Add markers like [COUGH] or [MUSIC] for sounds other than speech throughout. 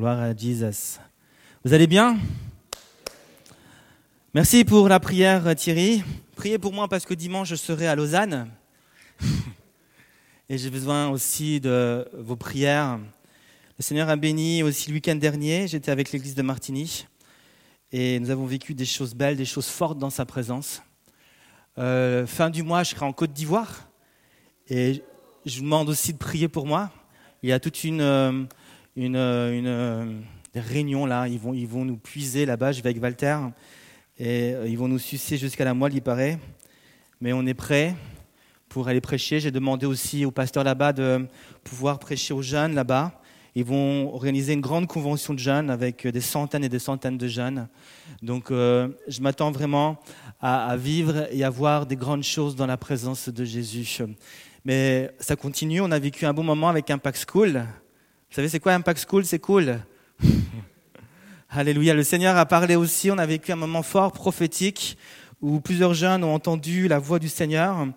Gloire à Jesus. Vous allez bien? Merci pour la prière Thierry. Priez pour moi parce que dimanche je serai à Lausanne. [LAUGHS] Et j'ai besoin aussi de vos prières. Le Seigneur a béni aussi le week-end dernier. J'étais avec l'église de Martigny. Et nous avons vécu des choses belles, des choses fortes dans sa présence. Euh, fin du mois, je serai en Côte d'Ivoire. Et je vous demande aussi de prier pour moi. Il y a toute une, euh, une, euh, une, réunion là. Ils vont, ils vont nous puiser là-bas. Je vais avec Walter. Et ils vont nous sucer jusqu'à la moelle, il paraît. Mais on est prêt pour aller prêcher. J'ai demandé aussi au pasteur là-bas de pouvoir prêcher aux jeunes là-bas. Ils vont organiser une grande convention de jeunes avec des centaines et des centaines de jeunes. Donc euh, je m'attends vraiment à, à, vivre et à voir des grandes choses dans la présence de Jésus. Mais ça continue, on a vécu un bon moment avec Impact School. Vous savez c'est quoi Impact School? C'est cool. [LAUGHS] Alléluia, le Seigneur a parlé aussi, on a vécu un moment fort prophétique où plusieurs jeunes ont entendu la voix du Seigneur.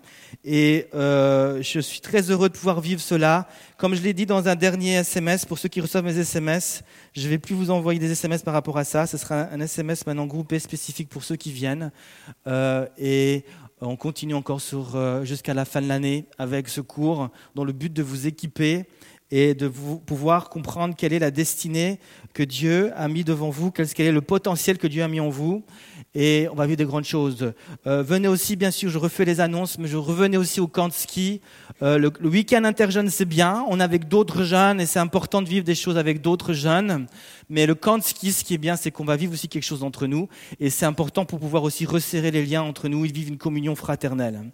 Et euh, je suis très heureux de pouvoir vivre cela. Comme je l'ai dit dans un dernier SMS, pour ceux qui reçoivent mes SMS, je ne vais plus vous envoyer des SMS par rapport à ça. Ce sera un SMS maintenant groupé spécifique pour ceux qui viennent. Euh, et on continue encore euh, jusqu'à la fin de l'année avec ce cours dans le but de vous équiper et de vous pouvoir comprendre quelle est la destinée que Dieu a mis devant vous, quel est le potentiel que Dieu a mis en vous et on va vivre des grandes choses. Euh, venez aussi, bien sûr, je refais les annonces, mais je revenais aussi au camp de ski. Euh, le, week-end interjeune, c'est bien, on est avec d'autres jeunes et c'est important de vivre des choses avec d'autres jeunes. Mais le camp de ski, ce qui est bien, c'est qu'on va vivre aussi quelque chose entre nous et c'est important pour pouvoir aussi resserrer les liens entre nous et vivre une communion fraternelle.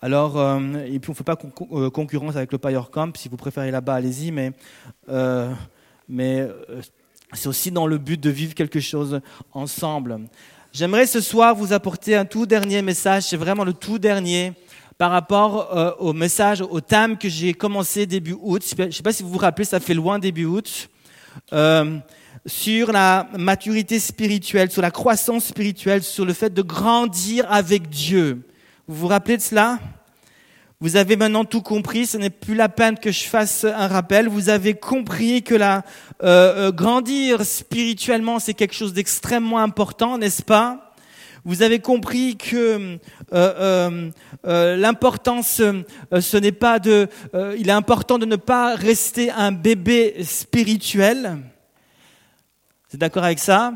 Alors, euh, et puis on ne fait pas euh, concurrence avec le Pire Camp. Si vous préférez là-bas, allez-y. Mais, euh, mais euh, c'est aussi dans le but de vivre quelque chose ensemble. J'aimerais ce soir vous apporter un tout dernier message, c'est vraiment le tout dernier par rapport euh, au message, au thème que j'ai commencé début août. Je ne sais pas si vous vous rappelez, ça fait loin début août. Sur la maturité spirituelle, sur la croissance spirituelle, sur le fait de grandir avec Dieu. Vous vous rappelez de cela? Vous avez maintenant tout compris, ce n'est plus la peine que je fasse un rappel. Vous avez compris que la euh, euh, grandir spirituellement, c'est quelque chose d'extrêmement important, n'est-ce pas? Vous avez compris que euh, euh l'importance, ce n'est pas de, il est important de ne pas rester un bébé spirituel. Vous êtes d'accord avec ça?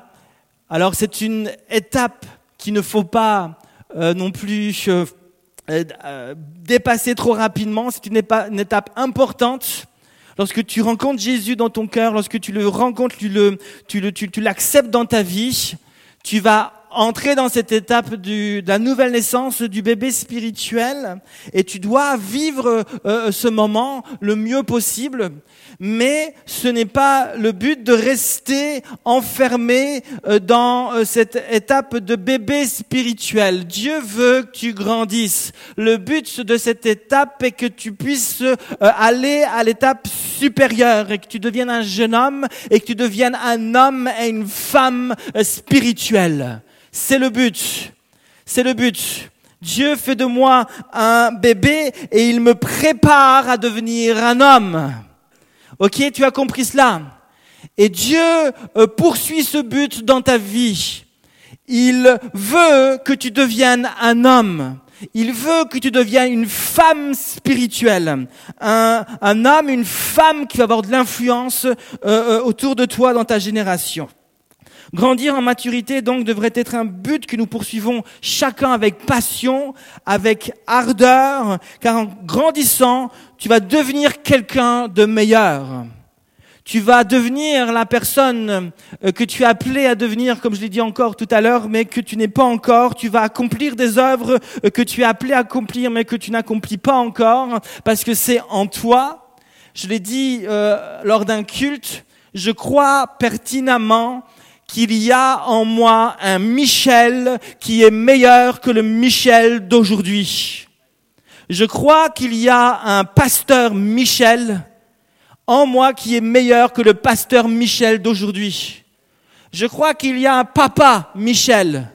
Alors c'est une étape qu'il ne faut pas non plus euh, euh, dépasser trop rapidement. C'est une, une étape importante. Lorsque tu rencontres Jésus dans ton cœur, lorsque tu le rencontres, tu le, tu le, tu l'acceptes dans ta vie, tu vas entrer dans cette étape du, de la nouvelle naissance du bébé spirituel et tu dois vivre euh, ce moment le mieux possible mais ce n'est pas le but de rester enfermé euh, dans euh, cette étape de bébé spirituel. Dieu veut que tu grandisses. Le but de cette étape est que tu puisses euh, aller à l'étape supérieure et que tu deviennes un jeune homme et que tu deviennes un homme et une femme spirituelle. C'est le but. C'est le but. Dieu fait de moi un bébé et il me prépare à devenir un homme. Ok, tu as compris cela? Et Dieu euh, poursuit ce but dans ta vie. Il veut que tu deviennes un homme. Il veut que tu deviennes une femme spirituelle, un, un homme, une femme qui va avoir de l'influence euh, euh, autour de toi dans ta génération. Grandir en maturité, donc, devrait être un but que nous poursuivons chacun avec passion, avec ardeur, car en grandissant, tu vas devenir quelqu'un de meilleur. Tu vas devenir la personne euh, que tu es appelé à devenir, comme je l'ai dit encore tout à l'heure, mais que tu n'es pas encore. Tu vas accomplir des œuvres euh, que tu es appelé à accomplir, mais que tu n'accomplis pas encore, parce que c'est en toi. Je l'ai dit euh, lors d'un culte, je crois pertinemment qu'il y a en moi un Michel qui est meilleur que le Michel d'aujourd'hui. Je crois qu'il y a un pasteur Michel en moi qui est meilleur que le pasteur Michel d'aujourd'hui. Je crois qu'il y a un papa Michel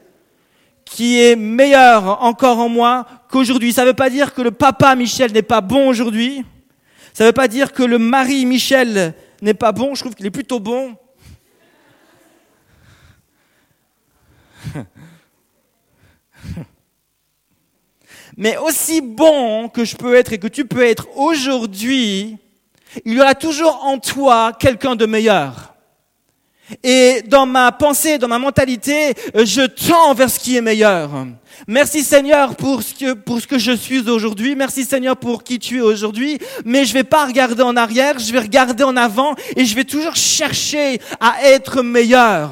qui est meilleur encore en moi qu'aujourd'hui. Ça ne veut pas dire que le papa Michel n'est pas bon aujourd'hui. Ça ne veut pas dire que le mari Michel n'est pas bon. Je trouve qu'il est plutôt bon. [LAUGHS] Mais aussi bon que je peux être et que tu peux être aujourd'hui, il y aura toujours en toi quelqu'un de meilleur. Et dans ma pensée, dans ma mentalité, je tends vers ce qui est meilleur. Merci Seigneur pour ce que, pour ce que je suis aujourd'hui. Merci Seigneur pour qui tu es aujourd'hui. Mais je vais pas regarder en arrière, je vais regarder en avant et je vais toujours chercher à être meilleur.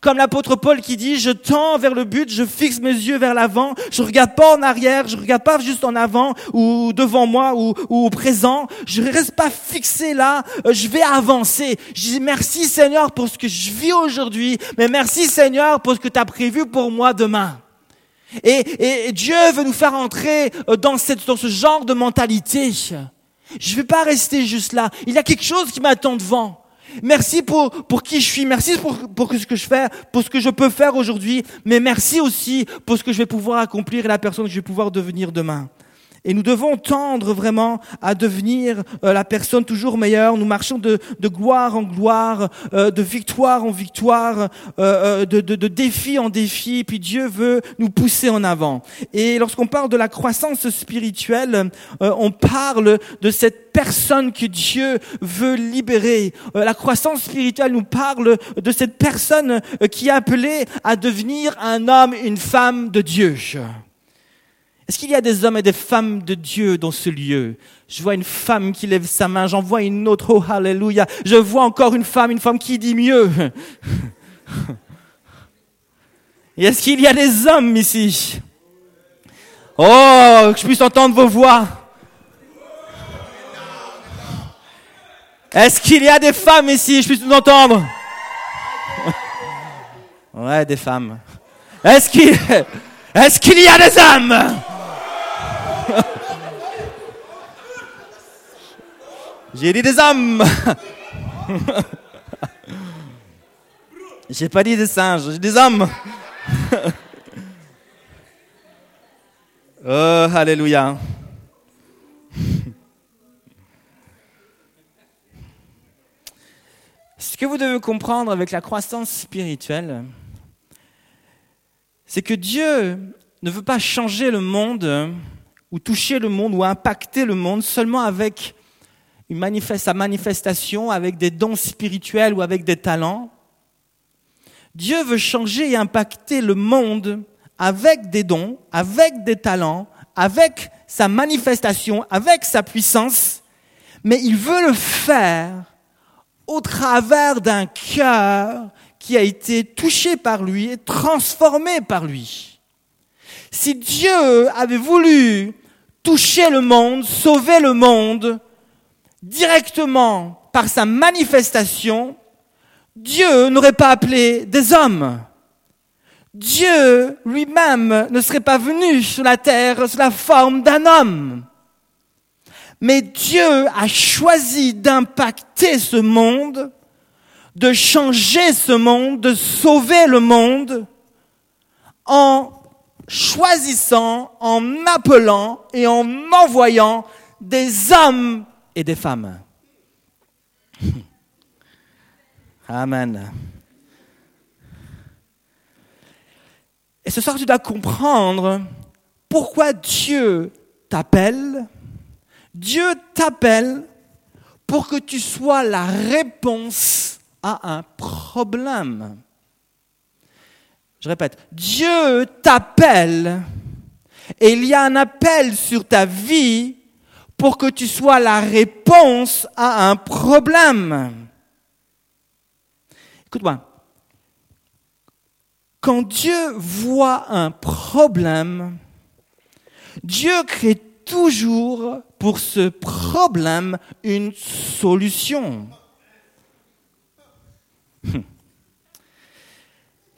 Comme l'apôtre Paul qui dit, je tends vers le but, je fixe mes yeux vers l'avant, je regarde pas en arrière, je regarde pas juste en avant ou devant moi ou, au présent, je reste pas fixé là, euh, je vais avancer. Je dis merci Seigneur pour ce que je vis aujourd'hui, mais merci Seigneur pour ce que tu as prévu pour moi demain. Et, et, Dieu veut nous faire entrer euh, dans, cette, dans ce genre de mentalité. Je ne vais pas rester juste là. Il y a quelque chose qui m'attend devant. Merci pour, qui je suis, merci pour ce que je fais, pour ce que je peux faire aujourd'hui, mais merci aussi pour ce que je vais pouvoir accomplir et la personne que je vais pouvoir devenir demain. Et nous devons tendre vraiment à devenir euh, la personne toujours meilleure. Nous marchons de, de gloire en gloire, euh, de victoire en victoire, euh, de, de, de, défi en défi. Puis Dieu veut nous pousser en avant. Et lorsqu'on parle de la croissance spirituelle, on parle de cette personne que Dieu veut libérer. la croissance spirituelle nous parle de cette personne qui est appelée à devenir un homme, une femme de Dieu. Est-ce qu'il y a des hommes et des femmes de Dieu dans ce lieu? Je vois une femme qui lève sa main, j'en vois une autre, oh alléluia. Je vois encore une femme, une femme qui dit mieux. [LAUGHS] Est-ce qu'il y a des hommes ici? Oh, que je puisse entendre vos voix. Est-ce qu'il y a des femmes ici? Je puisse nous entendre Ouais, des femmes. Est-ce qu'il est qu'il y a des hommes? [LAUGHS] J'ai dit des hommes. [LAUGHS] J'ai pas dit des singes, j'ai des hommes. [LAUGHS] oh, alléluia. Ce que vous devez comprendre avec la croissance spirituelle, c'est que Dieu ne veut pas changer le monde ou toucher le monde ou impacter le monde seulement avec une sa manifestation, avec des dons spirituels ou avec des talents. Dieu veut changer et impacter le monde avec des dons, avec des talents, avec sa manifestation, avec sa puissance, mais il veut le faire au travers d'un cœur qui a été touché par lui et transformé par lui. Si Dieu avait voulu toucher le monde, sauver le monde, directement par sa manifestation, Dieu n'aurait pas appelé des hommes. Dieu lui-même ne serait pas venu sur la terre sous la forme d'un homme. Mais Dieu a choisi d'impacter ce monde, de changer ce monde, de sauver le monde en choisissant, en appelant et en envoyant des hommes et des femmes. [LAUGHS] Amen. Et ce soir, tu dois comprendre pourquoi Dieu t'appelle. Dieu t'appelle pour que tu sois la réponse à un problème. Je répète, Dieu t'appelle et il y a un appel sur ta vie pour que tu sois la réponse à un problème. Écoute-moi. Quand Dieu voit un problème, Dieu crée toujours pour ce problème une solution.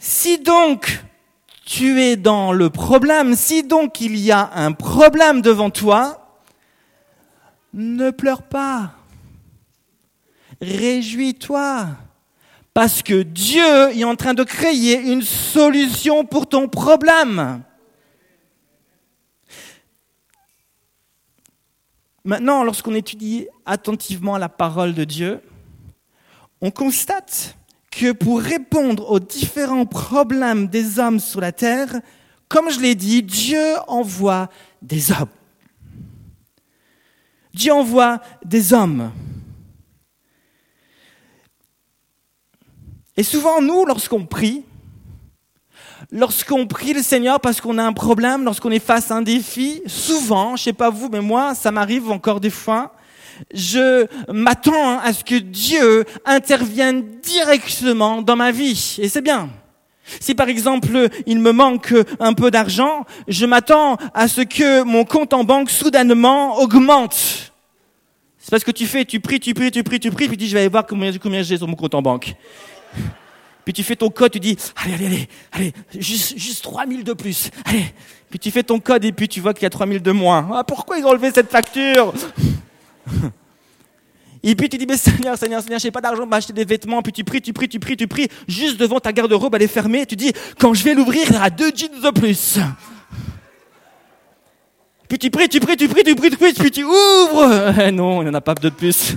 Si donc tu es dans le problème, si donc il y a un problème devant toi, ne pleure pas. Réjouis-toi. Parce que Dieu est en train de créer une solution pour ton problème. Maintenant, lorsqu'on étudie attentivement la parole de Dieu, on constate que pour répondre aux différents problèmes des hommes sur la terre, comme je l'ai dit, Dieu envoie des hommes. Dieu envoie des hommes. Et souvent, nous, lorsqu'on prie, lorsqu'on prie le Seigneur parce qu'on a un problème, lorsqu'on est face à un défi, souvent, je sais pas vous, mais moi, ça m'arrive encore des fois, je m'attends à ce que Dieu intervienne directement dans ma vie. Et c'est bien. Si par exemple il me manque un peu d'argent, je m'attends à ce que mon compte en banque soudainement augmente. C'est parce que tu fais, tu pries, tu pries, tu pries, tu pries, puis tu dis je vais aller voir combien, combien j'ai sur mon compte en banque. [LAUGHS] Puis tu fais ton code, tu dis, allez, allez, allez, allez, juste, juste 3000 de plus, allez. Puis tu fais ton code et puis tu vois qu'il y a 3000 de moins. Ah, pourquoi ils ont enlevé cette facture? Et puis tu dis, mais Seigneur, Seigneur, Seigneur, j'ai pas d'argent pour acheter des vêtements. Puis tu pries, tu pries, tu pries, tu pries. Juste devant ta garde-robe, elle est fermée. Tu dis, quand je vais l'ouvrir, il y aura deux jeans de plus. Puis tu pries, tu pries, tu pries, tu pries, tu pries, puis tu ouvres. Eh non, il n'y en a pas deux de plus.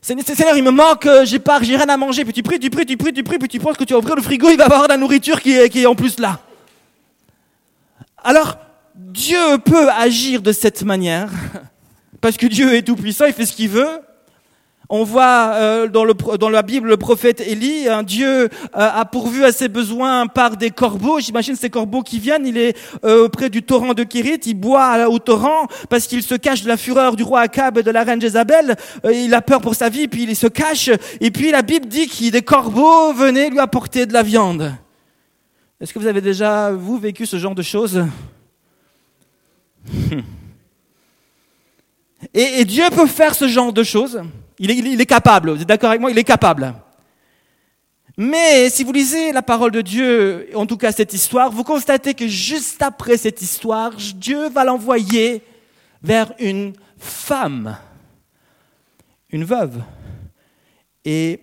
Seigneur, il me manque, euh, j'ai pas, j'ai rien à manger. Puis tu pries, tu pries, tu pries, tu pries, puis tu penses que tu vas ouvrir le frigo, il va y avoir de la nourriture qui est, qui est en plus là. Alors, Dieu peut agir de cette manière, parce que Dieu est tout puissant, il fait ce qu'il veut. On voit euh, dans, la Bible le prophète Élie, un Dieu euh, a pourvu à ses besoins par des corbeaux. J'imagine ces corbeaux qui viennent, il est euh, auprès du torrent de Kérit, il boit au torrent parce qu'il se cache de la fureur du roi Akab et de la reine Jézabel. il a peur pour sa vie, puis il se cache. Et puis la Bible dit que des corbeaux venaient lui apporter de la viande. Est-ce que vous avez déjà, vous, vécu ce genre de choses? [LAUGHS] et, Dieu peut faire ce genre de choses. Il est, capable, vous êtes d'accord avec moi? Il est capable. Mais si vous lisez la parole de Dieu, en tout cas cette histoire, vous constatez que juste après cette histoire, Dieu va l'envoyer vers une femme, une veuve. Et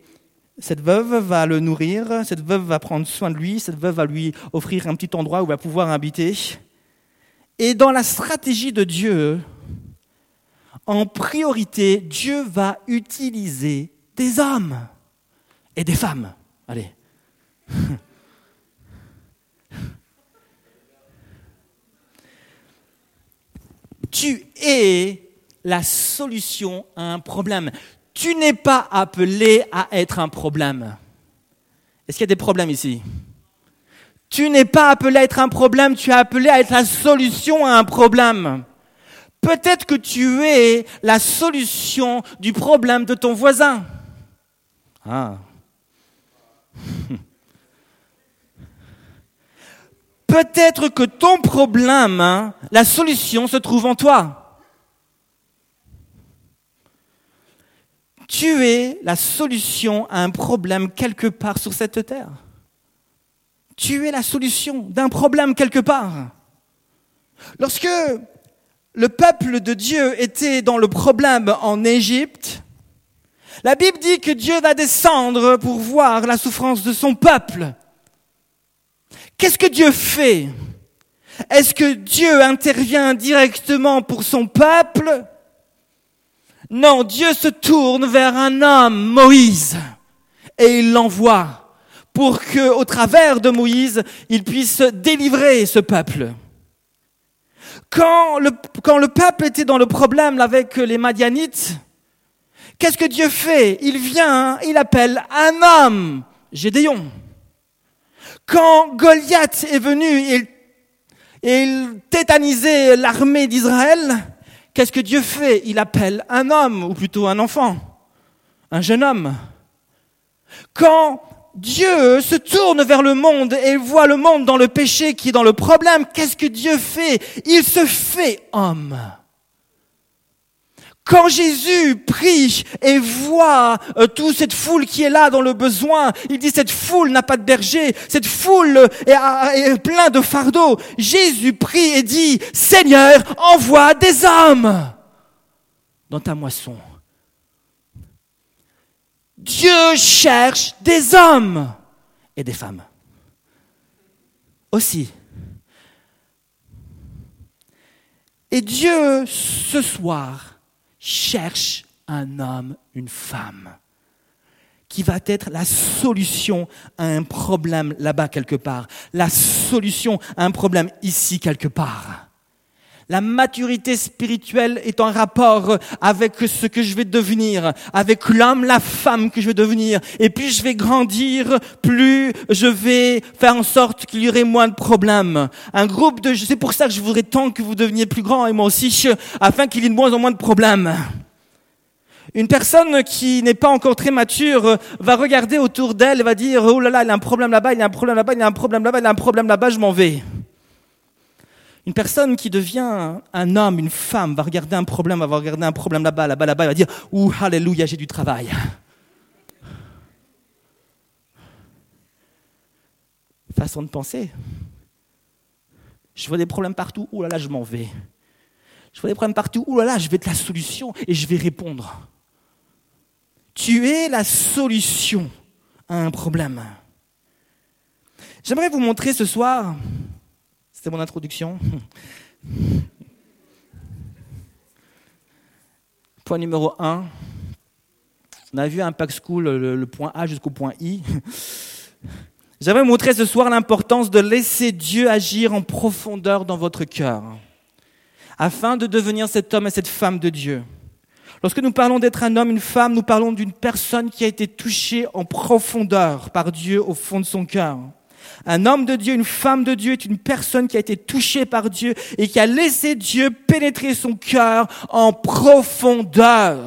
cette veuve va le nourrir, cette veuve va prendre soin de lui, cette veuve va lui offrir un petit endroit où il va pouvoir habiter. Et dans la stratégie de Dieu, en priorité, Dieu va utiliser des hommes et des femmes. Allez. [LAUGHS] tu es la solution à un problème. Tu n'es pas appelé à être un problème. Est-ce qu'il y a des problèmes ici? Tu n'es pas appelé à être un problème, tu es appelé à être la solution à un problème. Peut-être que tu es la solution du problème de ton voisin. Ah. [LAUGHS] Peut-être que ton problème, hein, la solution se trouve en toi. Tu es la solution à un problème quelque part sur cette terre. Tu es la solution d'un problème quelque part. Lorsque le peuple de Dieu était dans le problème en Égypte, la Bible dit que Dieu va descendre pour voir la souffrance de son peuple. Qu'est-ce que Dieu fait? Est-ce que Dieu intervient directement pour son peuple? Non, Dieu se tourne vers un homme, Moïse, et il l'envoie pour que, au travers de Moïse, il puisse délivrer ce peuple. Quand le, quand le peuple était dans le problème avec les Madianites, qu'est-ce que Dieu fait? Il vient, il appelle un homme, Gédéon. Quand Goliath est venu et il tétanisait l'armée d'Israël, qu'est-ce que Dieu fait? Il appelle un homme, ou plutôt un enfant, un jeune homme. Quand Dieu se tourne vers le monde et voit le monde dans le péché qui est dans le problème. Qu'est-ce que Dieu fait? Il se fait homme. Quand Jésus prie et voit euh, toute cette foule qui est là dans le besoin, il dit cette foule n'a pas de berger, cette foule est, est plein de fardeaux. Jésus prie et dit, Seigneur, envoie des hommes dans ta moisson. Dieu cherche des hommes et des femmes. Aussi. Et Dieu, ce soir, cherche un homme, une femme. qui va être la solution à un problème là-bas quelque part, la solution à un problème ici quelque part. La maturité spirituelle est en rapport avec ce que je vais devenir, avec l'homme, la femme que je vais devenir. Et plus je vais grandir, plus je vais faire en sorte qu'il y aurait moins de problèmes. Un groupe de, c'est pour ça que je voudrais tant que vous deveniez plus grand et moi aussi, [LAUGHS] afin qu'il y ait de moins en moins de problèmes. Une personne qui n'est pas encore très mature va regarder autour d'elle et va dire, oh là là, il a un problème là-bas, il a un problème là-bas, il a un problème là-bas, il a un problème là-bas, je m'en vais. Une personne qui devient un homme, une femme, va regarder un problème, va regarder un problème là-bas, là-bas, là-bas, va dire Ouh, alléluia, j'ai du travail. Façon de penser. Je vois des problèmes partout, ouh là là, je m'en vais. Je vois des problèmes partout, ouh là là, je vais être la solution et je vais répondre. Tu es la solution à un problème. J'aimerais vous montrer ce soir c'était mon introduction. [LAUGHS] Point numéro 1. On a vu Impact School, le, point A jusqu'au point I. [LAUGHS] J'aimerais montrer ce soir l'importance de laisser Dieu agir en profondeur dans votre cœur, afin de devenir cet homme et cette femme de Dieu. Lorsque nous parlons d'être un homme, une femme, nous parlons d'une personne qui a été touchée en profondeur par Dieu au fond de son cœur. Un homme de Dieu, une femme de Dieu est une personne qui a été touchée par Dieu et qui a laissé Dieu pénétrer son cœur en profondeur.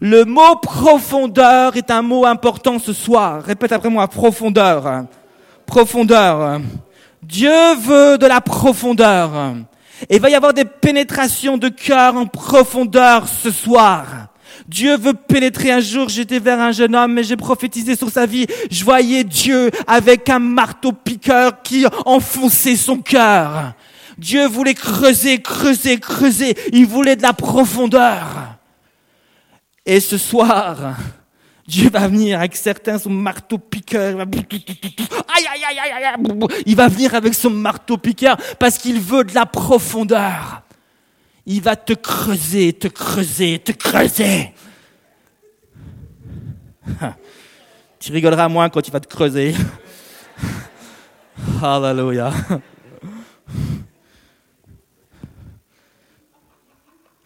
Le mot profondeur est un mot important ce soir. Répète après moi, profondeur. Profondeur. Dieu veut de la profondeur. Et il va y avoir des pénétrations de cœur en profondeur ce soir. Dieu veut pénétrer un jour. J'étais vers un jeune homme et j'ai prophétisé sur sa vie. Je voyais Dieu avec un marteau piqueur qui enfonçait son cœur. Dieu voulait creuser, creuser, creuser. Il voulait de la profondeur. Et ce soir, Dieu va venir avec certains son marteau piqueur. Il va venir avec son marteau piqueur parce qu'il veut de la profondeur il va te creuser, te creuser, te creuser. [LAUGHS] tu rigoleras moins quand il va te creuser. [LAUGHS] Hallelujah.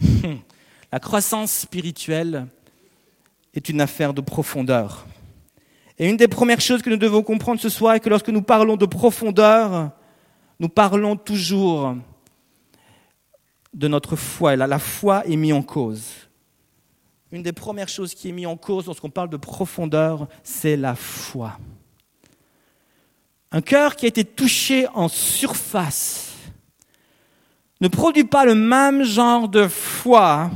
[LAUGHS] La croissance spirituelle est une affaire de profondeur. Et une des premières choses que nous devons comprendre ce soir est que lorsque nous parlons de profondeur, nous parlons toujours de notre foi. la foi est mise en cause. Une des premières choses qui est mise en cause lorsqu'on parle de profondeur, c'est la foi. Un cœur qui a été touché en surface ne produit pas le même genre de foi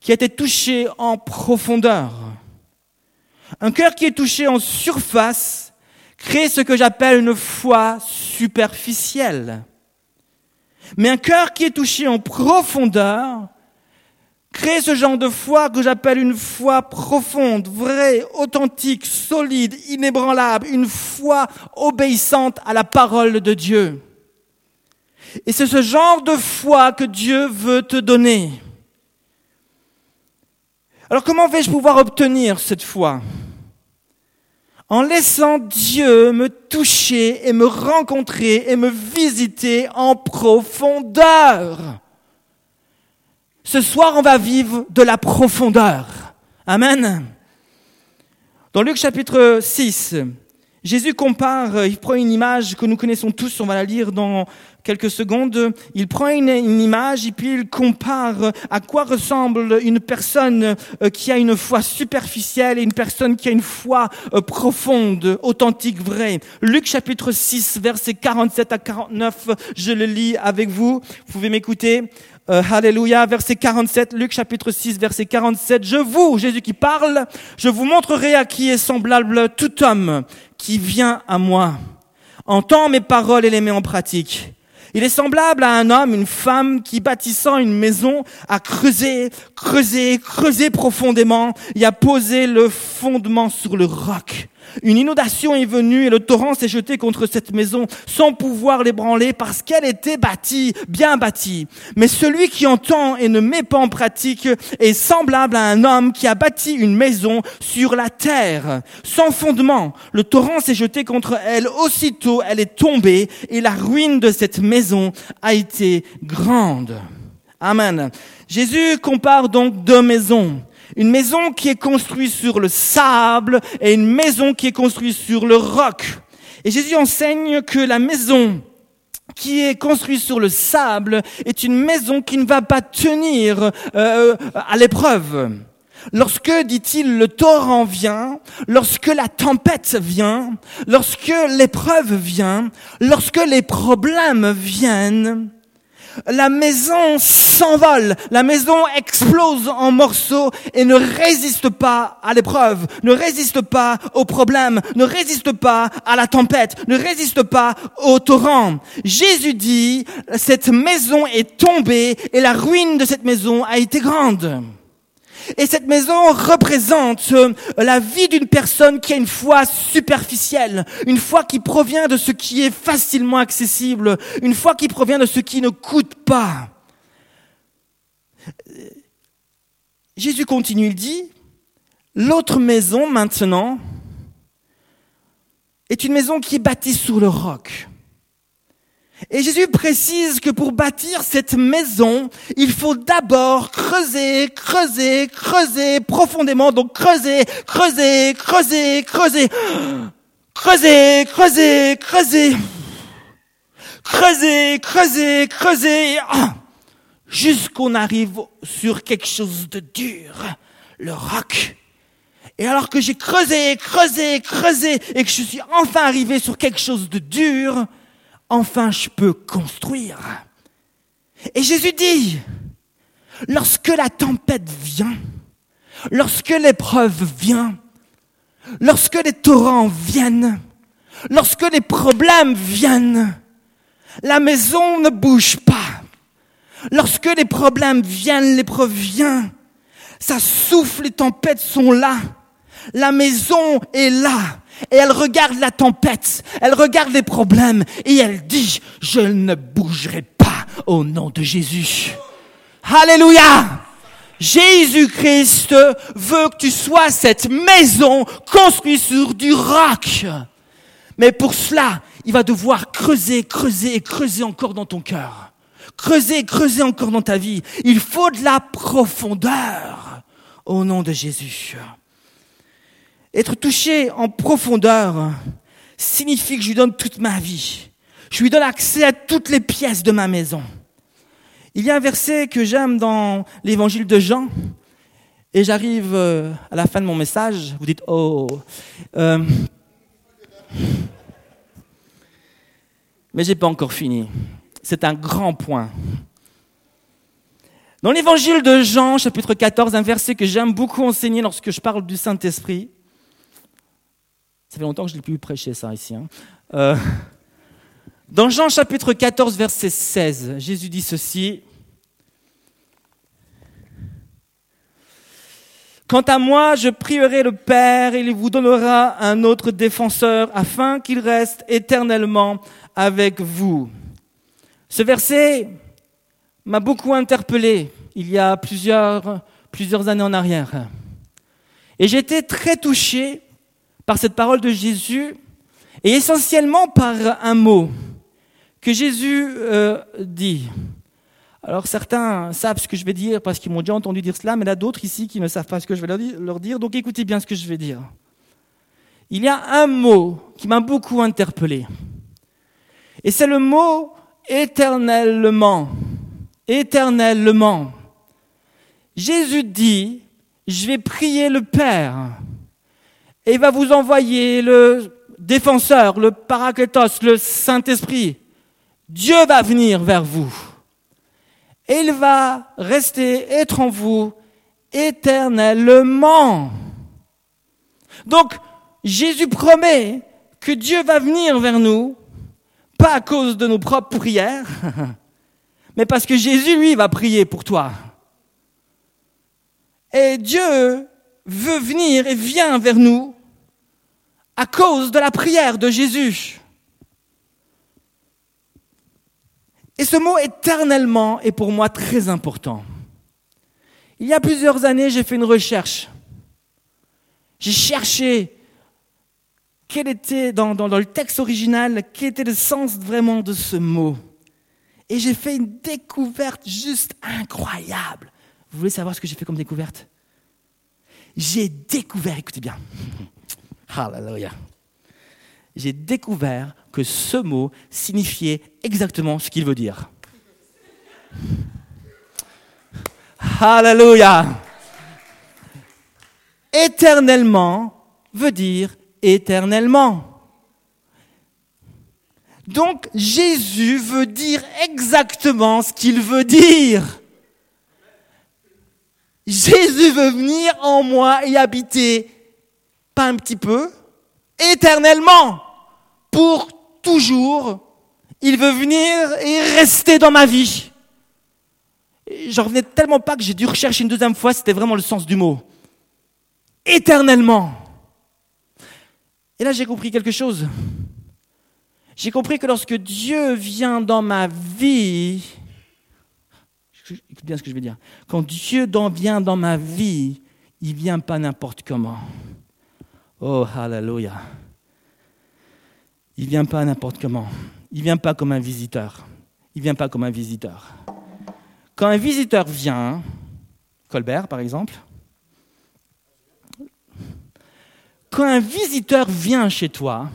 qui a été touché en profondeur. Un cœur qui est touché en surface crée ce que j'appelle une foi superficielle. Mais un cœur qui est touché en profondeur crée ce genre de foi que j'appelle une foi profonde, vraie, authentique, solide, inébranlable, une foi obéissante à la parole de Dieu. Et c'est ce genre de foi que Dieu veut te donner. Alors comment vais-je pouvoir obtenir cette foi? En laissant Dieu me toucher et me rencontrer et me visiter en profondeur. Ce soir, on va vivre de la profondeur. Amen. Dans Luc chapitre 6, Jésus compare, il prend une image que nous connaissons tous, on va la lire dans quelques secondes, il prend une, image et puis il compare à quoi ressemble une personne euh, qui a une foi superficielle et une personne qui a une foi euh, profonde, authentique, vraie. Luc chapitre 6, versets 47 à 49, je le lis avec vous. Vous pouvez m'écouter. Euh, alléluia, verset 47, Luc chapitre 6, verset 47. Je vous, Jésus qui parle, je vous montrerai à qui est semblable tout homme qui vient à moi. Entend mes paroles et les met en pratique. Il est semblable à un homme, une femme qui bâtissant une maison a creusé, creusé, creusé profondément et a posé le fondement sur le roc. Une inondation est venue et le torrent s'est jeté contre cette maison sans pouvoir l'ébranler parce qu'elle était bâtie, bien bâtie. Mais celui qui entend et ne met pas en pratique est semblable à un homme qui a bâti une maison sur la terre, sans fondement. Le torrent s'est jeté contre elle, aussitôt elle est tombée et la ruine de cette maison a été grande. Amen. Jésus compare donc deux maisons. Une maison qui est construite sur le sable et une maison qui est construite sur le roc. Et Jésus enseigne que la maison qui est construite sur le sable est une maison qui ne va pas tenir euh, à l'épreuve. Lorsque, dit-il, le torrent vient, lorsque la tempête vient, lorsque l'épreuve vient, lorsque les problèmes viennent, la maison s'envole, la maison explose en morceaux et ne résiste pas à l'épreuve, ne résiste pas au problème, ne résiste pas à la tempête, ne résiste pas au torrent. Jésus dit, cette maison est tombée et la ruine de cette maison a été grande. Et cette maison représente euh, la vie d'une personne qui a une foi superficielle, une foi qui provient de ce qui est facilement accessible, une foi qui provient de ce qui ne coûte pas. Jésus continue, il dit, l'autre maison maintenant est une maison qui est bâtie sur le roc. Et Jésus précise que pour bâtir cette maison, il faut d'abord creuser, creuser, creuser profondément. Donc creuser, creuser, creuser, creuser. Creuser, creuser, creuser. Creuser, creuser, creuser. Jusqu'on arrive sur quelque chose de dur, le roc. Et alors que j'ai creusé, creusé, creusé, et que je suis enfin arrivé sur quelque chose de dur, enfin je peux construire. Et Jésus dit, lorsque la tempête vient, lorsque l'épreuve vient, lorsque les torrents viennent, lorsque les problèmes viennent, la maison ne bouge pas. Lorsque les problèmes viennent, l'épreuve vient, ça souffle, les tempêtes sont là. La maison est là. Et elle regarde la tempête, elle regarde les problèmes et elle dit, je ne bougerai pas au nom de Jésus. Alléluia. Jésus-Christ veut que tu sois cette maison construite sur du roc. Mais pour cela, il va devoir creuser, creuser et creuser encore dans ton cœur. Creuser, creuser encore dans ta vie. Il faut de la profondeur au nom de Jésus. Être touché en profondeur signifie que je lui donne toute ma vie. Je lui donne accès à toutes les pièces de ma maison. Il y a un verset que j'aime dans l'évangile de Jean, et j'arrive euh, à la fin de mon message. Vous dites, oh. Euh, mais j'ai pas encore fini. C'est un grand point. Dans l'évangile de Jean, chapitre 14, un verset que j'aime beaucoup enseigner lorsque je parle du Saint-Esprit. Ça fait longtemps que je n'ai plus prêché ça ici. Hein. Euh, dans Jean chapitre 14, verset 16, Jésus dit ceci. Quant à moi, je prierai le Père et il vous donnera un autre défenseur afin qu'il reste éternellement avec vous. Ce verset m'a beaucoup interpellé il y a plusieurs, plusieurs années en arrière. Et j'étais très touché par cette parole de Jésus et essentiellement par un mot que Jésus euh, dit. Alors certains savent ce que je vais dire parce qu'ils m'ont déjà entendu dire cela, mais il y a d'autres ici qui ne savent pas ce que je vais leur dire, donc écoutez bien ce que je vais dire. Il y a un mot qui m'a beaucoup interpellé. Et c'est le mot éternellement. Éternellement. Jésus dit, je vais prier le Père et il va vous envoyer le défenseur, le paraclétos, le Saint-Esprit. Dieu va venir vers vous. Et il va rester, être en vous éternellement. Donc, Jésus promet que Dieu va venir vers nous, pas à cause de nos propres prières, [LAUGHS] mais parce que Jésus, lui, va prier pour toi. Et Dieu veut venir et vient vers nous à cause de la prière de Jésus. Et ce mot éternellement est pour moi très important. Il y a plusieurs années, j'ai fait une recherche. J'ai cherché quel était, dans, le texte original, quel était le sens vraiment de ce mot. Et j'ai fait une découverte juste incroyable. Vous voulez savoir ce que j'ai fait comme découverte? J'ai découvert, écoutez bien, Hallelujah. J'ai découvert que ce mot signifiait exactement ce qu'il veut dire. Hallelujah. Éternellement veut dire éternellement. Donc Jésus veut dire exactement ce qu'il veut dire. Jésus veut venir en moi et habiter, pas un petit peu, éternellement, pour toujours. Il veut venir et rester dans ma vie. J'en revenais tellement pas que j'ai dû rechercher une deuxième fois, c'était vraiment le sens du mot. Éternellement. Et là, j'ai compris quelque chose. J'ai compris que lorsque Dieu vient dans ma vie, écoute bien ce que je veux dire, quand Dieu vient dans ma vie, il vient pas n'importe comment. Oh, hallelujah. Il vient pas n'importe comment. Il vient pas comme un visiteur. Il vient pas comme un visiteur. Quand un visiteur vient, Colbert par exemple, quand un visiteur vient chez toi,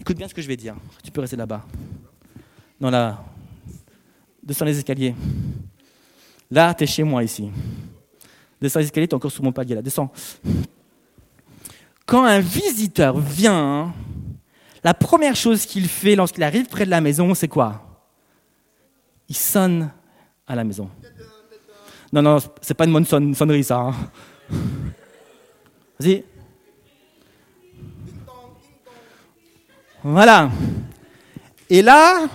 écoute bien ce que je vais dire, tu peux rester là-bas. Non, là, descends les escaliers. Là, tu es chez moi ici. Descends les escaliers, tu es encore sous mon palier là, descends. Quand un visiteur vient, la première chose qu'il fait lorsqu'il arrive près de la maison, c'est quoi? Il sonne à la maison. Non, non, c'est pas une bonne sonnerie ça. Hein. Vas-y. Voilà. Et là,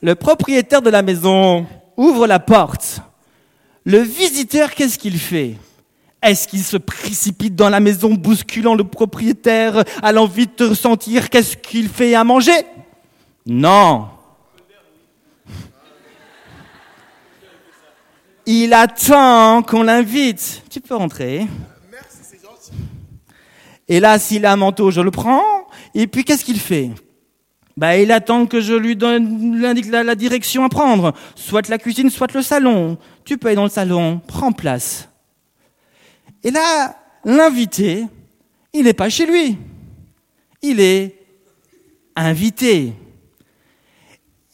le propriétaire de la maison ouvre la porte. Le visiteur, qu'est-ce qu'il fait? Est-ce qu'il se précipite dans la maison, bousculant le propriétaire, à l'envie de te ressentir Qu'est-ce qu'il fait à manger? Non. Il attend qu'on l'invite. Tu peux rentrer. Et là, s'il a un manteau, je le prends. Et puis, qu'est-ce qu'il fait? Bah, il attend que je lui donne la, la direction à prendre. Soit la cuisine, soit le salon. Tu peux aller dans le salon, prends place. Et là, l'invité, il n'est pas chez lui. Il est invité.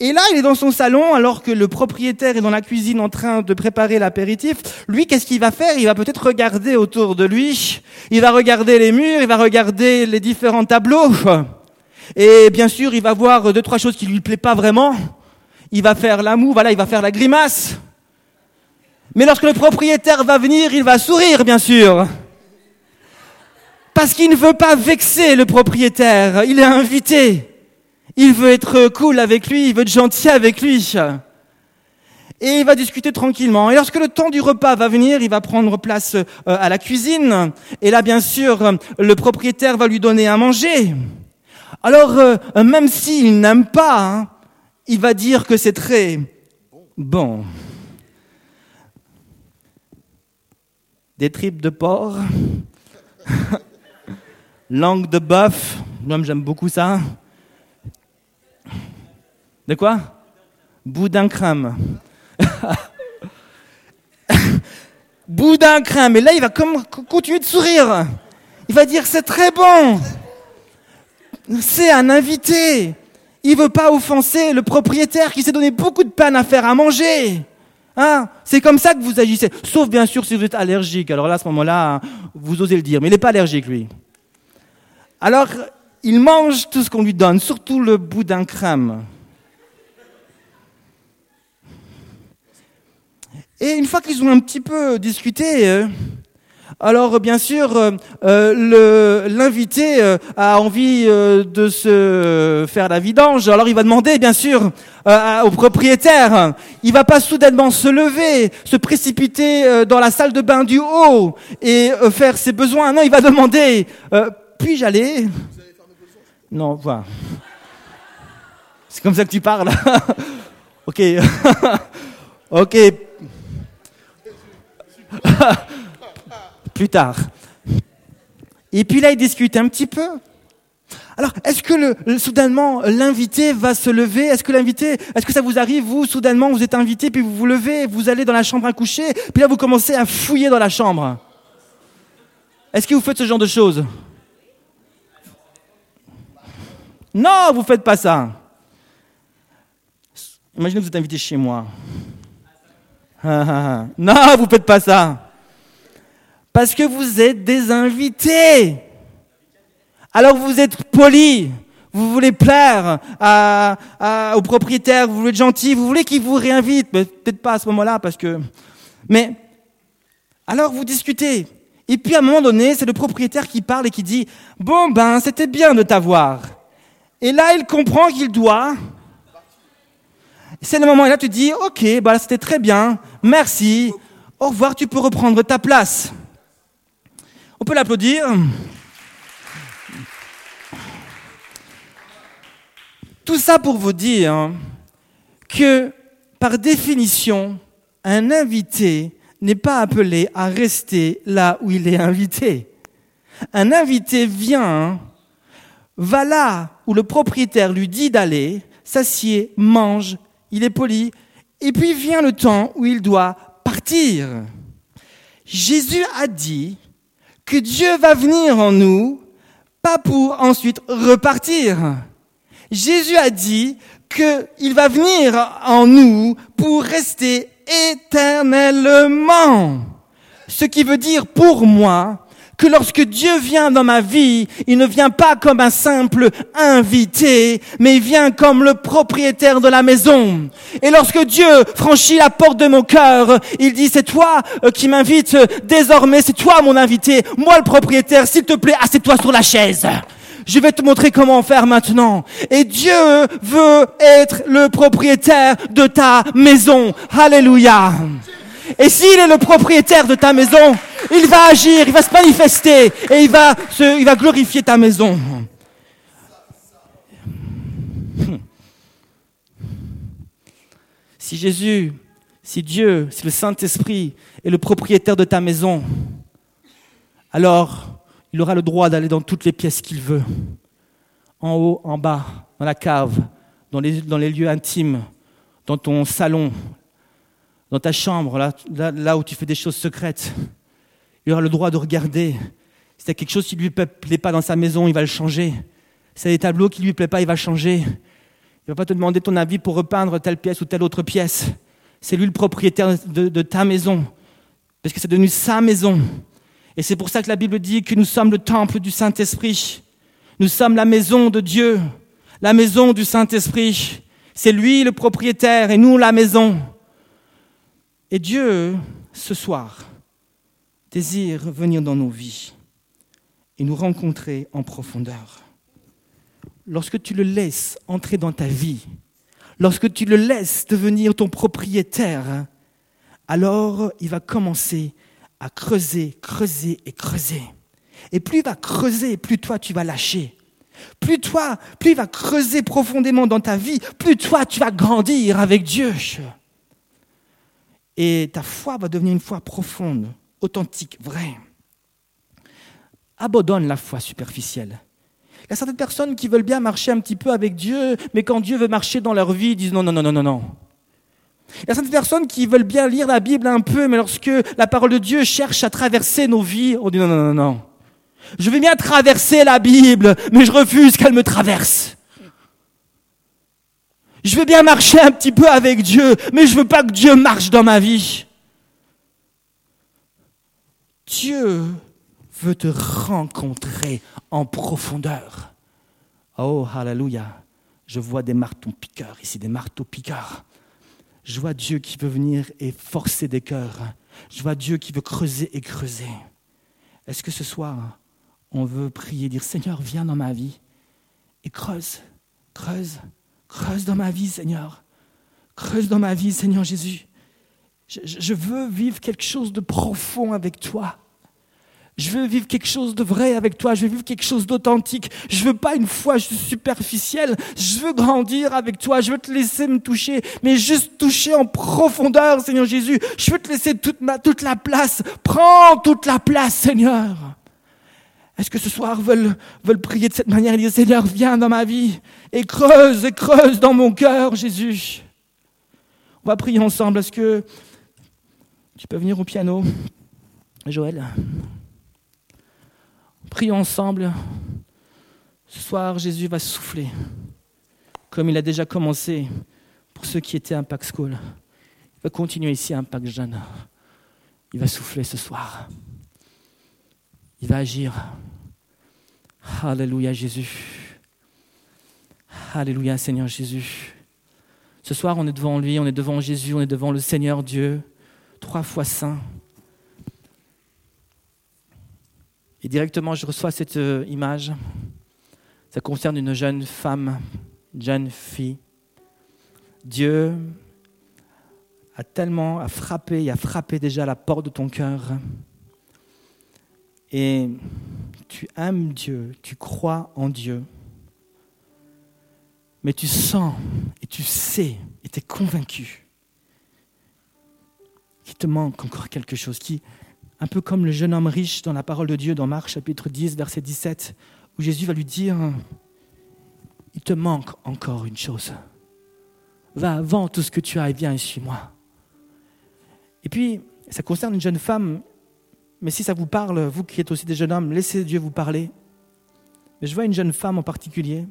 Et là, il est dans son salon alors que le propriétaire est dans la cuisine en train de préparer l'apéritif. Lui, qu'est-ce qu'il va faire? Il va peut-être regarder autour de lui. Il va regarder les murs, il va regarder les différents tableaux. Et bien sûr, il va voir deux, trois choses qui lui plaît pas vraiment. Il va faire la moue, voilà, il va faire la grimace. Mais lorsque le propriétaire va venir, il va sourire, bien sûr. Parce qu'il ne veut pas vexer le propriétaire. Il est invité. Il veut être cool avec lui, il veut être gentil avec lui. Et il va discuter tranquillement. Et lorsque le temps du repas va venir, il va prendre place euh, à la cuisine. Et là, bien sûr, le propriétaire va lui donner à manger. Alors, euh, même s'il n'aime pas, hein, il va dire que c'est très bon. Des tripes de porc, [LAUGHS] langue de bœuf, moi j'aime beaucoup ça. De quoi? Boudin crème. [LAUGHS] Boudin crème. Et là, il va continuer de sourire. Il va dire c'est très bon. C'est un invité. Il veut pas offenser le propriétaire qui s'est donné beaucoup de peine à faire à manger. Hein? C'est comme ça que vous agissez. Sauf bien sûr si vous êtes allergique. Alors là, à ce moment-là, vous osez le dire. Mais il n'est pas allergique, lui. Alors, il mange tout ce qu'on lui donne, surtout le boudin crème. Et une fois qu'ils ont un petit peu discuté, euh, alors bien sûr, euh, euh, l'invité a envie de se faire la vidange. Alors il va demander, bien sûr, au propriétaire. Il va pas soudainement se lever, se précipiter dans la salle de bain du haut et faire ses besoins. Non, il va demander puis-je aller? Non, voilà. C'est comme ça que tu parles. [LAUGHS] ok. [LAUGHS] ok. Plus tard. Et puis là, il discute un petit peu. Alors, est-ce que le, soudainement l'invité va se lever? Est-ce que l'invité, est-ce que ça vous arrive vous soudainement vous êtes invité puis vous vous levez, vous allez dans la chambre à coucher, puis là vous commencez à fouiller dans la chambre? Est-ce que vous faites ce genre de choses? Non, vous faites pas ça. Imaginez que vous êtes invité chez moi. [LAUGHS] non, vous faites pas ça. Parce que vous êtes des invités. Alors vous êtes poli, vous voulez plaire à, au propriétaire, vous voulez être gentil, vous voulez qu'il vous réinvite, peut-être pas à ce moment-là parce que. Mais alors vous discutez. Et puis à un moment donné, c'est le propriétaire qui parle et qui dit Bon ben, c'était bien de t'avoir. Et là, il comprend qu'il doit. C'est le moment, et là tu dis Ok, bah c'était très bien, merci, au revoir, tu peux reprendre ta place. On peut l'applaudir. Tout ça pour vous dire que, par définition, un invité n'est pas appelé à rester là où il est invité. Un invité vient, va là où le propriétaire lui dit d'aller, s'assied, mange, il est poli, et puis vient le temps où il doit partir. Jésus a dit que Dieu va venir en nous, pas pour ensuite repartir. Jésus a dit qu'il va venir en nous pour rester éternellement. Ce qui veut dire pour moi que lorsque Dieu vient dans ma vie, il ne vient pas comme un simple invité, mais il vient comme le propriétaire de la maison. Et lorsque Dieu franchit la porte de mon cœur, il dit, c'est toi euh, qui m'invites désormais, c'est toi mon invité, moi le propriétaire, s'il te plaît, assieds-toi sur la chaise. Je vais te montrer comment faire maintenant. Et Dieu veut être le propriétaire de ta maison. Alléluia. Et s'il est le propriétaire de ta maison, il va agir, il va se manifester et il va, glorifier ta maison. Si Jésus, si Dieu, si le Saint-Esprit est le propriétaire de ta maison, alors il aura le droit d'aller dans toutes les pièces qu'il veut, en haut, en bas, dans la cave, dans les lieux intimes, dans ton salon, dans ta chambre, là, où tu fais des choses secrètes. Il aura le droit de regarder. Si y quelque chose qui ne lui plaît pas dans sa maison, il va le changer. Si a des tableaux qui ne lui plaît pas, il va changer. Il ne va pas te demander ton avis pour repeindre telle pièce ou telle autre pièce. C'est lui le propriétaire de, de ta maison. Parce que c'est devenu sa maison. Et c'est pour ça que la Bible dit que nous sommes le temple du Saint-Esprit. Nous sommes la maison de Dieu, la maison du Saint-Esprit. C'est lui le propriétaire et nous la maison. Et Dieu, ce soir, désire venir dans nos vies et nous rencontrer en profondeur. Lorsque tu le laisses entrer dans ta vie, lorsque tu le laisses devenir ton propriétaire, alors il va commencer à creuser, creuser et creuser. Et plus il va creuser, plus toi tu vas lâcher. Plus toi, plus il va creuser profondément dans ta vie, plus toi tu vas grandir avec Dieu. Et ta foi va devenir une foi profonde, authentique, vraie. Abandonne la foi superficielle. Il y a certaines personnes qui veulent bien marcher un petit peu avec Dieu, mais quand Dieu veut marcher dans leur vie, ils disent non, non, non, non, non, non. Il y a certaines personnes qui veulent bien lire la Bible un peu, mais lorsque la parole de Dieu cherche à traverser nos vies, on dit non, non, non, non. Je veux bien traverser la Bible, mais je refuse qu'elle me traverse. Je veux bien marcher un petit peu avec Dieu, mais je veux pas que Dieu marche dans ma vie. Dieu veut te rencontrer en profondeur. Oh, hallelujah. Je vois des marteaux piqueurs ici, des marteaux piqueurs. Je vois Dieu qui veut venir et forcer des cœurs. Je vois Dieu qui veut creuser et creuser. Est-ce que ce soir, on veut prier, dire Seigneur, viens dans ma vie et creuse, creuse, creuse dans ma vie, Seigneur. Creuse dans ma vie, Seigneur Jésus. Je, veux vivre quelque chose de profond avec toi. Je veux vivre quelque chose de vrai avec toi. Je veux vivre quelque chose d'authentique. Je veux pas une foi superficielle. Je veux grandir avec toi. Je veux te laisser me toucher, mais juste toucher en profondeur, Seigneur Jésus. Je veux te laisser toute ma, toute la place. Prends toute la place, Seigneur. Est-ce que ce soir veulent, veulent prier de cette manière? Et dire, Seigneur, viens dans ma vie et creuse et creuse dans mon cœur, Jésus. On va prier ensemble. Est-ce que tu peux venir au piano, Joël? Prions ensemble. Ce soir, Jésus va souffler, comme il a déjà commencé pour ceux qui étaient à Impact School. Il va continuer ici à Impact Jeune. Il va souffler ce soir. Il va agir. Alléluia Jésus. Alléluia Seigneur Jésus. Ce soir, on est devant lui, on est devant Jésus, on est devant le Seigneur Dieu, trois fois saint. Et directement, je reçois cette euh, image. Ça concerne une jeune femme, une jeune fille. Dieu a tellement frappé, il a frappé déjà la porte de ton cœur. Et tu aimes Dieu, tu crois en Dieu. Mais tu sens et tu sais et tu es convaincu qu'il te manque encore quelque chose, qui, un peu comme le jeune homme riche dans la parole de Dieu dans Marc chapitre 10, verset 17, où Jésus va lui dire, il te manque encore une chose. Va avant tout ce que tu as et viens et suis-moi. Et puis, ça concerne une jeune femme, mais si ça vous parle, vous qui êtes aussi des jeunes hommes, laissez Dieu vous parler. Mais je vois une jeune femme en particulier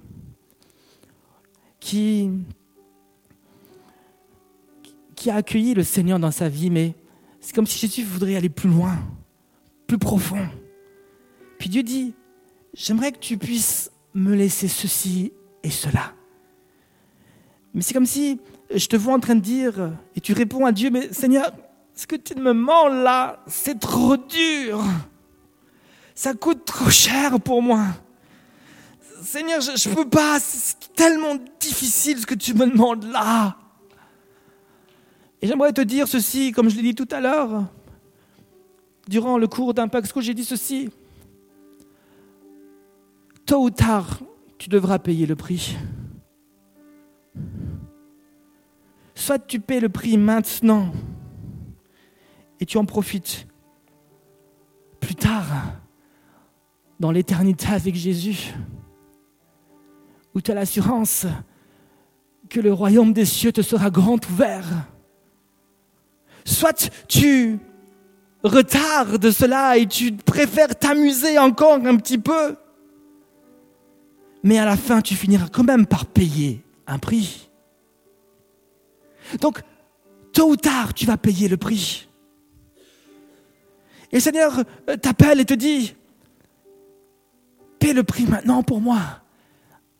qui, qui a accueilli le Seigneur dans sa vie, mais c'est comme si Jésus voudrait aller plus loin, plus profond. Puis Dieu dit, j'aimerais que tu puisses me laisser ceci et cela. Mais c'est comme si je te vois en train de dire, et tu réponds à Dieu, mais Seigneur, ce que tu me mens là, c'est trop dur. Ça coûte trop cher pour moi. Seigneur, je ne peux pas, c'est tellement difficile ce que tu me demandes là. Et j'aimerais te dire ceci, comme je l'ai dit tout à l'heure, durant le cours d'Impact School, j'ai dit ceci. Tôt ou tard, tu devras payer le prix. Soit tu paies le prix maintenant et tu en profites plus tard, dans l'éternité avec Jésus, où tu as l'assurance que le royaume des cieux te sera grand ouvert Soit tu retardes cela et tu préfères t'amuser encore un petit peu, mais à la fin tu finiras quand même par payer un prix. Donc, tôt ou tard, tu vas payer le prix. Et le Seigneur t'appelle et te dit, paie le prix maintenant pour moi.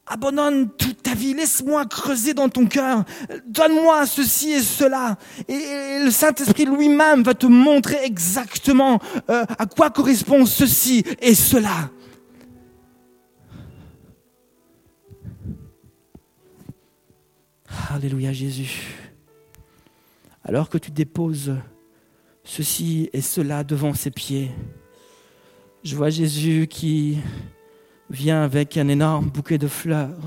Abandonne toute ta vie, laisse-moi creuser dans ton cœur, donne-moi ceci et cela. Et, le Saint-Esprit lui-même va te montrer exactement euh, à quoi correspond ceci et cela. Alléluia Jésus. Alors que tu déposes ceci et cela devant ses pieds, je vois Jésus qui vient avec un énorme bouquet de fleurs.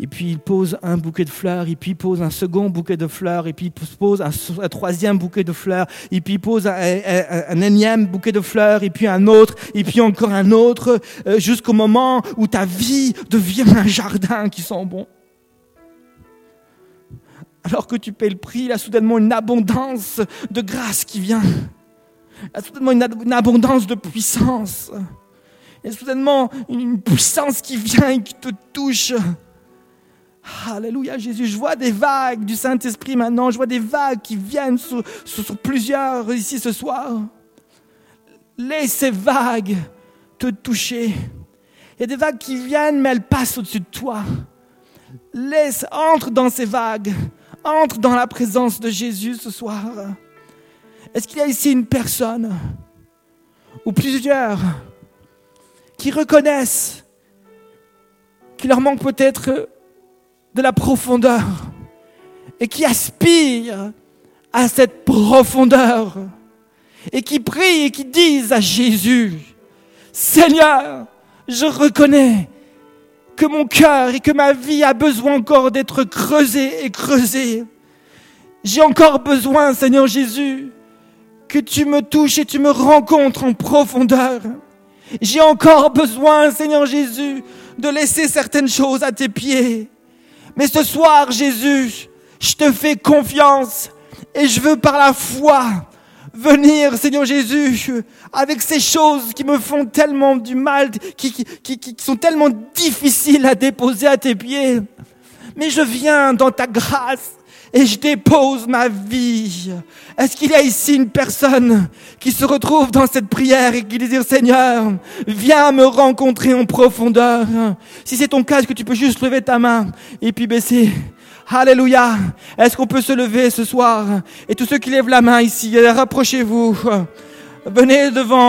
Et puis il pose un bouquet de fleurs, et puis il pose un second bouquet de fleurs, et puis il pose un, troisième bouquet de fleurs, et puis il pose un, énième bouquet de fleurs, et puis un autre, et puis encore un autre, euh, jusqu'au moment où ta vie devient un jardin qui sent bon. Alors que tu paies le prix, il y a soudainement une abondance de grâce qui vient. Il y a soudainement une abondance de puissance. Il y a soudainement une puissance qui vient et qui te touche. Alléluia Jésus, je vois des vagues du Saint-Esprit maintenant, je vois des vagues qui viennent sur, plusieurs ici ce soir. Laisse ces vagues te toucher. Il y a des vagues qui viennent, mais elles passent au-dessus de toi. Laisse, entre dans ces vagues, entre dans la présence de Jésus ce soir. Est-ce qu'il y a ici une personne ou plusieurs qui reconnaissent qu'il leur manque peut-être de la profondeur et qui aspirent à cette profondeur et qui prient et qui disent à Jésus, Seigneur, je reconnais que mon cœur et que ma vie a besoin encore d'être creusé et creusé. J'ai encore besoin, Seigneur Jésus, que tu me touches et tu me rencontres en profondeur. J'ai encore besoin, Seigneur Jésus, de laisser certaines choses à tes pieds. Mais ce soir, Jésus, je te fais confiance et je veux par la foi venir, Seigneur Jésus, avec ces choses qui me font tellement du mal, qui, qui, qui, sont tellement difficiles à déposer à tes pieds. Mais je viens dans ta grâce et je dépose ma vie. Est-ce qu'il y a ici une personne qui se retrouve dans cette prière et qui dit Seigneur, viens me rencontrer en profondeur. Si c'est ton cas, est-ce que tu peux juste lever ta main et puis baisser? Alléluia. Est-ce qu'on peut se lever ce soir? Et tous ceux qui lèvent la main ici, rapprochez-vous. Venez devant.